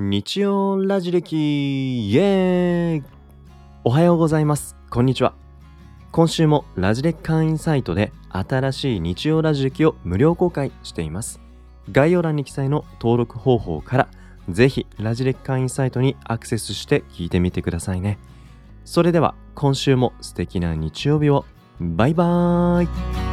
日曜ラジ歴イエーイおはようございます。こんにちは。今週もラジレ会員サイトで新しい日曜ラジ歴を無料公開しています。概要欄に記載の登録方法からぜひラジレ会員サイトにアクセスして聞いてみてくださいね。それでは今週も素敵な日曜日をバイバーイ